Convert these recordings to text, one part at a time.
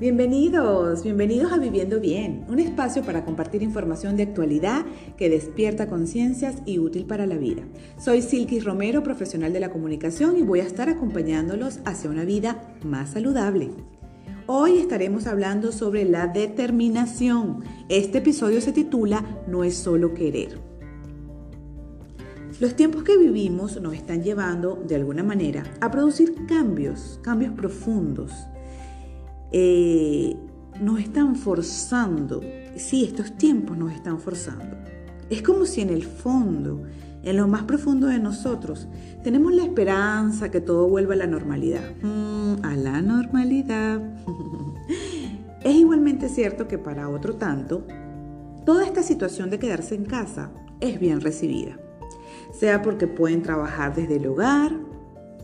Bienvenidos, bienvenidos a Viviendo Bien, un espacio para compartir información de actualidad que despierta conciencias y útil para la vida. Soy Silky Romero, profesional de la comunicación y voy a estar acompañándolos hacia una vida más saludable. Hoy estaremos hablando sobre la determinación. Este episodio se titula No es solo querer. Los tiempos que vivimos nos están llevando, de alguna manera, a producir cambios, cambios profundos eh, nos están forzando, sí, estos tiempos nos están forzando. Es como si en el fondo, en lo más profundo de nosotros, tenemos la esperanza que todo vuelva a la normalidad. Mm, a la normalidad. es igualmente cierto que para otro tanto, toda esta situación de quedarse en casa es bien recibida. Sea porque pueden trabajar desde el hogar,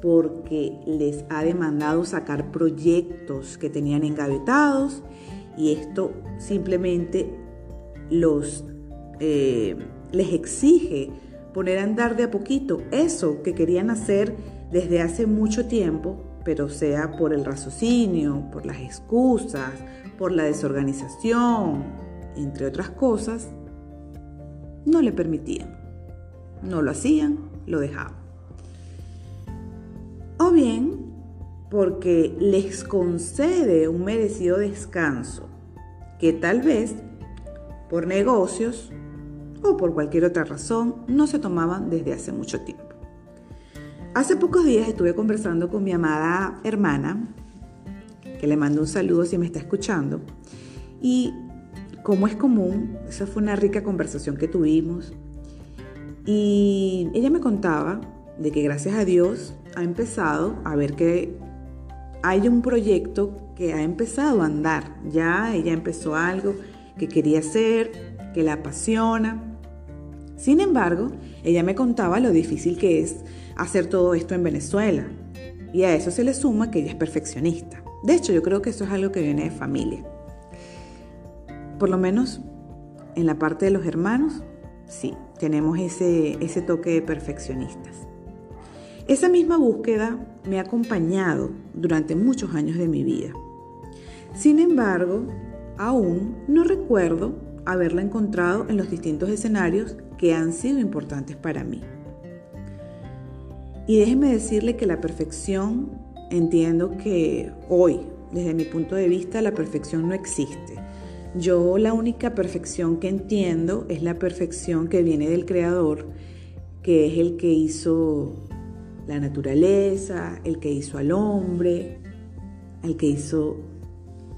porque les ha demandado sacar proyectos que tenían engavetados y esto simplemente los, eh, les exige poner a andar de a poquito eso que querían hacer desde hace mucho tiempo, pero sea por el raciocinio, por las excusas, por la desorganización, entre otras cosas, no le permitían. No lo hacían, lo dejaban bien porque les concede un merecido descanso que tal vez por negocios o por cualquier otra razón no se tomaban desde hace mucho tiempo. Hace pocos días estuve conversando con mi amada hermana, que le mando un saludo si me está escuchando, y como es común, esa fue una rica conversación que tuvimos, y ella me contaba de que gracias a Dios ha empezado a ver que hay un proyecto que ha empezado a andar. Ya ella empezó algo que quería hacer, que la apasiona. Sin embargo, ella me contaba lo difícil que es hacer todo esto en Venezuela. Y a eso se le suma que ella es perfeccionista. De hecho, yo creo que eso es algo que viene de familia. Por lo menos en la parte de los hermanos, sí, tenemos ese, ese toque de perfeccionistas. Esa misma búsqueda me ha acompañado durante muchos años de mi vida. Sin embargo, aún no recuerdo haberla encontrado en los distintos escenarios que han sido importantes para mí. Y déjeme decirle que la perfección, entiendo que hoy, desde mi punto de vista, la perfección no existe. Yo la única perfección que entiendo es la perfección que viene del Creador, que es el que hizo la naturaleza, el que hizo al hombre, el que hizo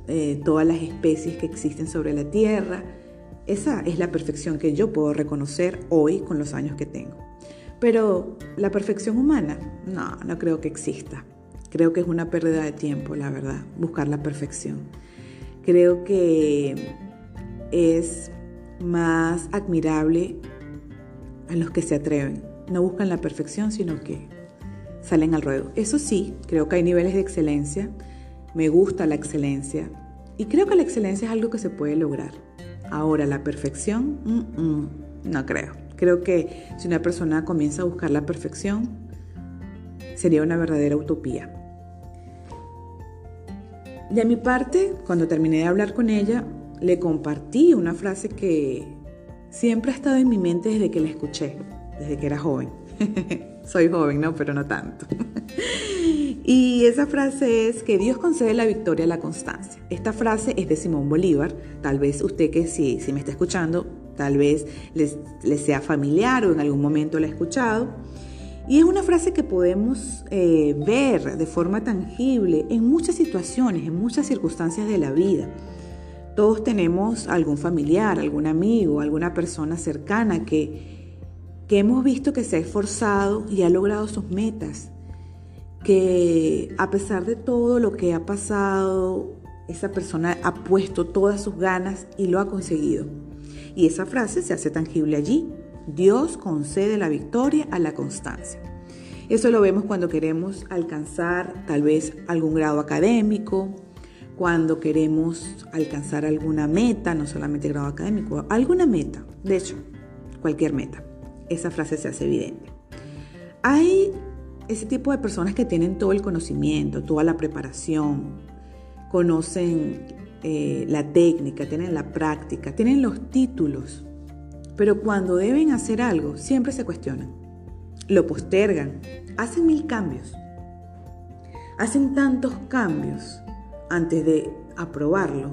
eh, todas las especies que existen sobre la tierra. Esa es la perfección que yo puedo reconocer hoy con los años que tengo. Pero la perfección humana, no, no creo que exista. Creo que es una pérdida de tiempo, la verdad, buscar la perfección. Creo que es más admirable a los que se atreven. No buscan la perfección, sino que salen al ruedo. Eso sí, creo que hay niveles de excelencia, me gusta la excelencia y creo que la excelencia es algo que se puede lograr. Ahora, la perfección, no creo. Creo que si una persona comienza a buscar la perfección, sería una verdadera utopía. De mi parte, cuando terminé de hablar con ella, le compartí una frase que siempre ha estado en mi mente desde que la escuché, desde que era joven. Soy joven, ¿no? Pero no tanto. y esa frase es que Dios concede la victoria a la constancia. Esta frase es de Simón Bolívar. Tal vez usted que si, me está escuchando, tal vez les, sea familiar o en algún momento la ha escuchado. Y es una frase que podemos eh, ver de forma tangible en muchas situaciones, en muchas circunstancias de la vida. Todos tenemos algún familiar, algún amigo, alguna persona cercana que que hemos visto que se ha esforzado y ha logrado sus metas, que a pesar de todo lo que ha pasado, esa persona ha puesto todas sus ganas y lo ha conseguido. Y esa frase se hace tangible allí. Dios concede la victoria a la constancia. Eso lo vemos cuando queremos alcanzar tal vez algún grado académico, cuando queremos alcanzar alguna meta, no solamente grado académico, alguna meta, de hecho, cualquier meta esa frase se hace evidente. Hay ese tipo de personas que tienen todo el conocimiento, toda la preparación, conocen eh, la técnica, tienen la práctica, tienen los títulos, pero cuando deben hacer algo siempre se cuestionan, lo postergan, hacen mil cambios, hacen tantos cambios antes de aprobarlo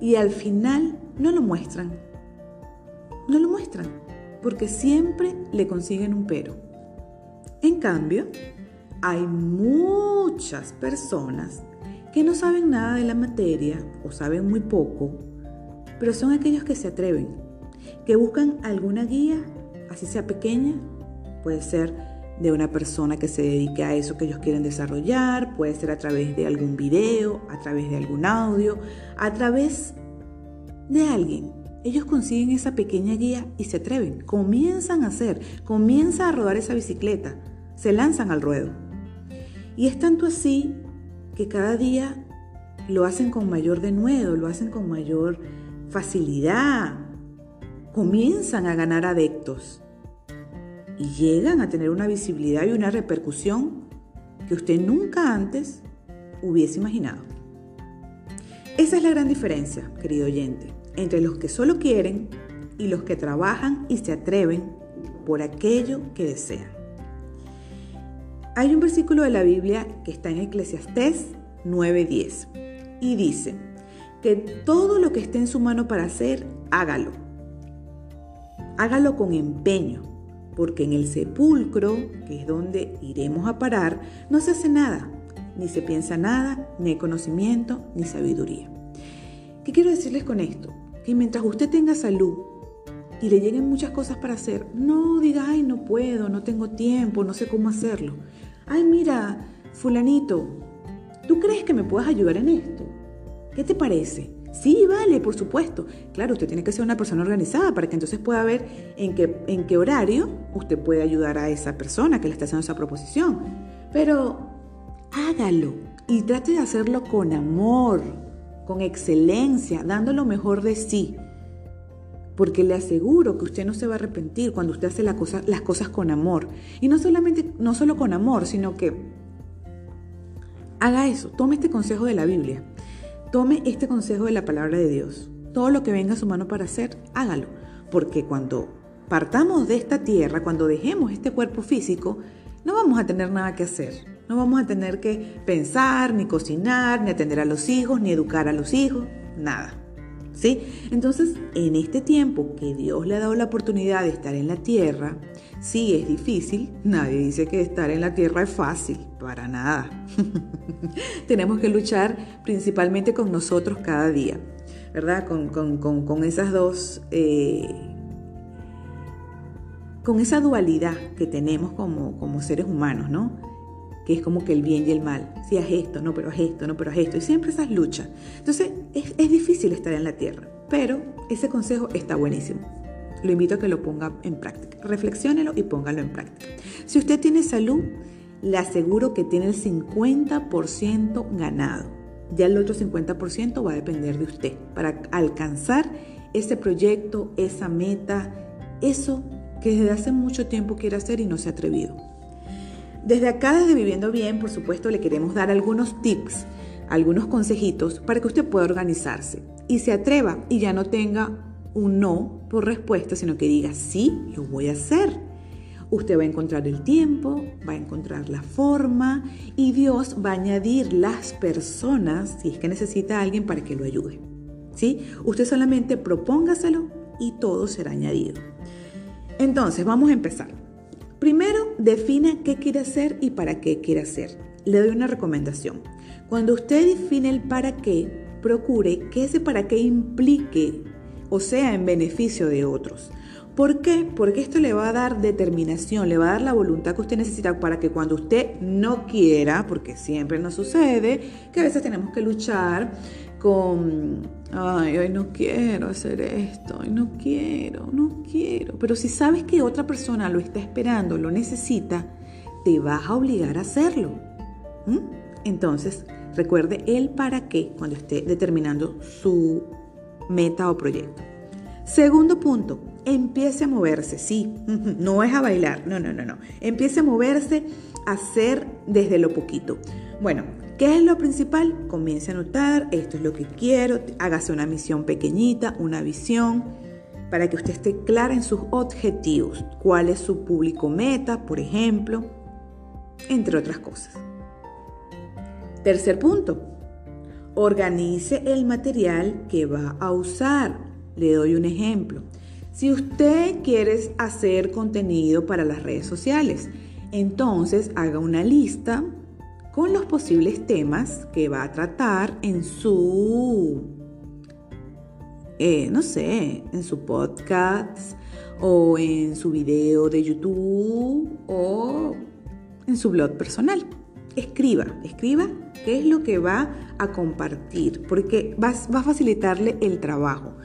y al final no lo muestran, no lo muestran, porque siempre le consiguen un pero. En cambio, hay muchas personas que no saben nada de la materia o saben muy poco, pero son aquellos que se atreven, que buscan alguna guía, así sea pequeña, puede ser de una persona que se dedique a eso que ellos quieren desarrollar, puede ser a través de algún video, a través de algún audio, a través de alguien. Ellos consiguen esa pequeña guía y se atreven, comienzan a hacer, comienzan a rodar esa bicicleta, se lanzan al ruedo. Y es tanto así que cada día lo hacen con mayor denuedo, lo hacen con mayor facilidad, comienzan a ganar adeptos y llegan a tener una visibilidad y una repercusión que usted nunca antes hubiese imaginado. Esa es la gran diferencia, querido oyente, entre los que solo quieren y los que trabajan y se atreven por aquello que desean. Hay un versículo de la Biblia que está en Eclesiastés 9:10 y dice que todo lo que esté en su mano para hacer, hágalo. Hágalo con empeño, porque en el sepulcro, que es donde iremos a parar, no se hace nada, ni se piensa nada, ni hay conocimiento, ni sabiduría. ¿Qué quiero decirles con esto? Que mientras usted tenga salud y le lleguen muchas cosas para hacer, no diga, ay, no puedo, no tengo tiempo, no sé cómo hacerlo ay mira, fulanito, ¿tú crees que me puedas ayudar en esto? ¿Qué te parece? Sí, vale, por supuesto. Claro, usted tiene que ser una persona organizada para que entonces pueda ver en qué, en qué horario usted puede ayudar a esa persona que le está haciendo esa proposición. Pero hágalo y trate de hacerlo con amor, con excelencia, dando lo mejor de sí porque le aseguro que usted no se va a arrepentir cuando usted hace las cosas con amor. Y no solamente, no solo con amor, sino que haga eso, tome este consejo de la Biblia, tome este consejo de la palabra de Dios. Todo lo que venga a su mano para hacer, hágalo. Porque cuando partamos de esta tierra, cuando dejemos este cuerpo físico, no vamos a tener nada que hacer. No vamos a tener que pensar, ni cocinar, ni atender a los hijos, ni educar a los hijos, nada. ¿Sí? Entonces, en este tiempo que Dios le ha dado la oportunidad de estar en la tierra, sí es difícil, nadie dice que estar en la tierra es fácil, para nada. Tenemos que luchar principalmente con nosotros cada día, ¿verdad? Con, esas dos... Eh, con esa dualidad que tenemos como, como seres humanos, ¿no? Que es como que el bien y el mal. Si haz esto, no, pero haz esto, no, pero haz esto. Y siempre esas luchas. Entonces, es, es difícil estar en la tierra, pero ese consejo está buenísimo. Lo invito a que lo ponga en práctica. Reflexiónelo y póngalo en práctica. Si usted tiene salud, le aseguro que tiene el 50% ganado. Ya el otro 50% va a depender de usted para alcanzar ese proyecto, esa meta, eso que desde hace mucho tiempo quiere hacer y no se ha atrevido. Desde acá, desde Viviendo Bien, por supuesto, le queremos dar algunos tips, algunos consejitos para que usted pueda organizarse y se atreva y ya no tenga un no por respuesta, sino que diga, sí, lo voy a hacer. Usted va a encontrar el tiempo, va a encontrar la forma y Dios va a añadir las personas, si es que necesita a alguien para que lo ayude. ¿Sí? Usted solamente propóngaselo y todo será añadido. Entonces, vamos a empezar. Primero, defina qué quiere hacer y para qué quiere hacer. Le doy una recomendación. Cuando usted define el para qué, procure que ese para qué implique o sea en beneficio de otros. ¿Por qué? Porque esto le va a dar determinación, le va a dar la voluntad que usted necesita para que cuando usted no quiera, porque siempre nos sucede, que a veces tenemos que luchar con, ay, hoy no quiero hacer esto, hoy no quiero, no quiero. Pero si sabes que otra persona lo está esperando, lo necesita, te vas a obligar a hacerlo. Entonces, recuerde el para qué cuando esté determinando su meta o proyecto. Segundo punto, empiece a moverse, sí, no es a bailar, no, no, no, no. Empiece a moverse, a hacer desde lo poquito. Bueno, ¿Qué es lo principal? Comience a anotar, esto es lo que quiero, hágase una misión pequeñita, una visión, para que usted esté clara en sus objetivos, cuál es su público meta, por ejemplo, entre otras cosas. Tercer punto, organice el material que va a usar. Le doy un ejemplo. Si usted quiere hacer contenido para las redes sociales, entonces haga una lista con los posibles temas que va a tratar en su, eh, no sé, en su podcast o en su video de YouTube o en su blog personal. Escriba, escriba qué es lo que va a compartir, porque va, va a facilitarle el trabajo.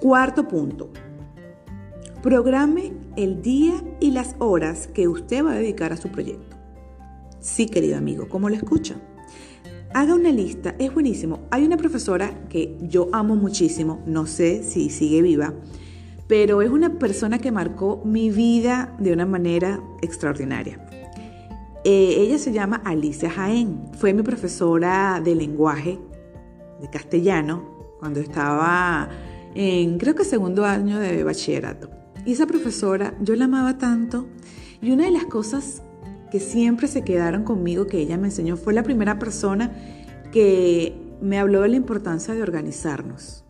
Cuarto punto. Programe el día y las horas que usted va a dedicar a su proyecto. Sí, querido amigo, ¿cómo lo escucha? Haga una lista, es buenísimo. Hay una profesora que yo amo muchísimo, no sé si sigue viva, pero es una persona que marcó mi vida de una manera extraordinaria. Eh, ella se llama Alicia Jaén, fue mi profesora de lenguaje de castellano cuando estaba en creo que segundo año de bachillerato. Y esa profesora, yo la amaba tanto y una de las cosas siempre se quedaron conmigo que ella me enseñó fue la primera persona que me habló de la importancia de organizarnos.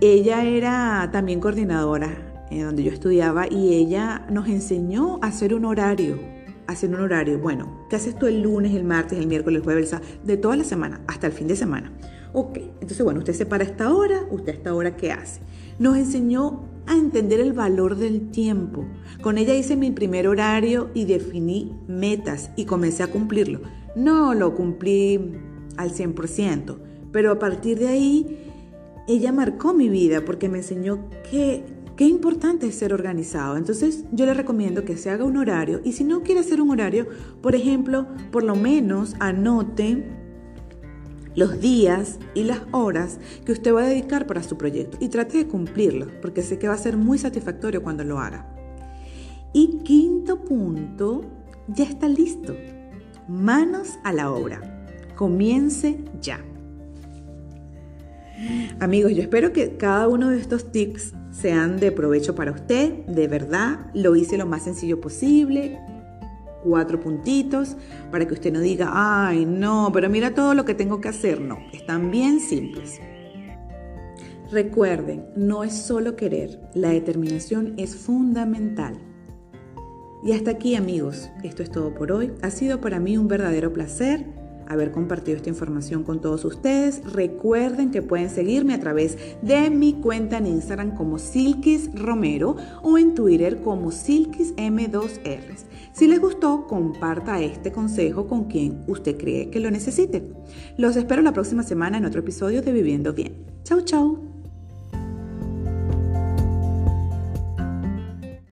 Ella era también coordinadora en donde yo estudiaba y ella nos enseñó a hacer un horario, hacer un horario. Bueno, ¿qué haces tú el lunes, el martes, el miércoles, el jueves? De toda la semana, hasta el fin de semana. Ok, entonces bueno, usted se para esta hora, usted a esta hora, ¿qué hace? Nos enseñó a entender el valor del tiempo. Con ella hice mi primer horario y definí metas y comencé a cumplirlo. No lo cumplí al 100%, pero a partir de ahí ella marcó mi vida porque me enseñó que qué importante es ser organizado. Entonces yo le recomiendo que se haga un horario y si no quiere hacer un horario, por ejemplo, por lo menos anote los días y las horas que usted va a dedicar para su proyecto y trate de cumplirlo, porque sé que va a ser muy satisfactorio cuando lo haga. Y quinto punto, ya está listo. Manos a la obra. Comience ya. Amigos, yo espero que cada uno de estos tips sean de provecho para usted. De verdad, lo hice lo más sencillo posible cuatro puntitos para que usted no diga, ay, no, pero mira todo lo que tengo que hacer. No, están bien simples. Recuerden, no es solo querer, la determinación es fundamental. Y hasta aquí amigos, esto es todo por hoy. Ha sido para mí un verdadero placer haber compartido esta información con todos ustedes. Recuerden que pueden seguirme a través de mi cuenta en Instagram como Silkis Romero o en Twitter como Silkis M2R. Si les gustó, comparta este consejo con quien usted cree que lo necesite. Los espero la próxima semana en otro episodio de Viviendo Bien. Chau, chau.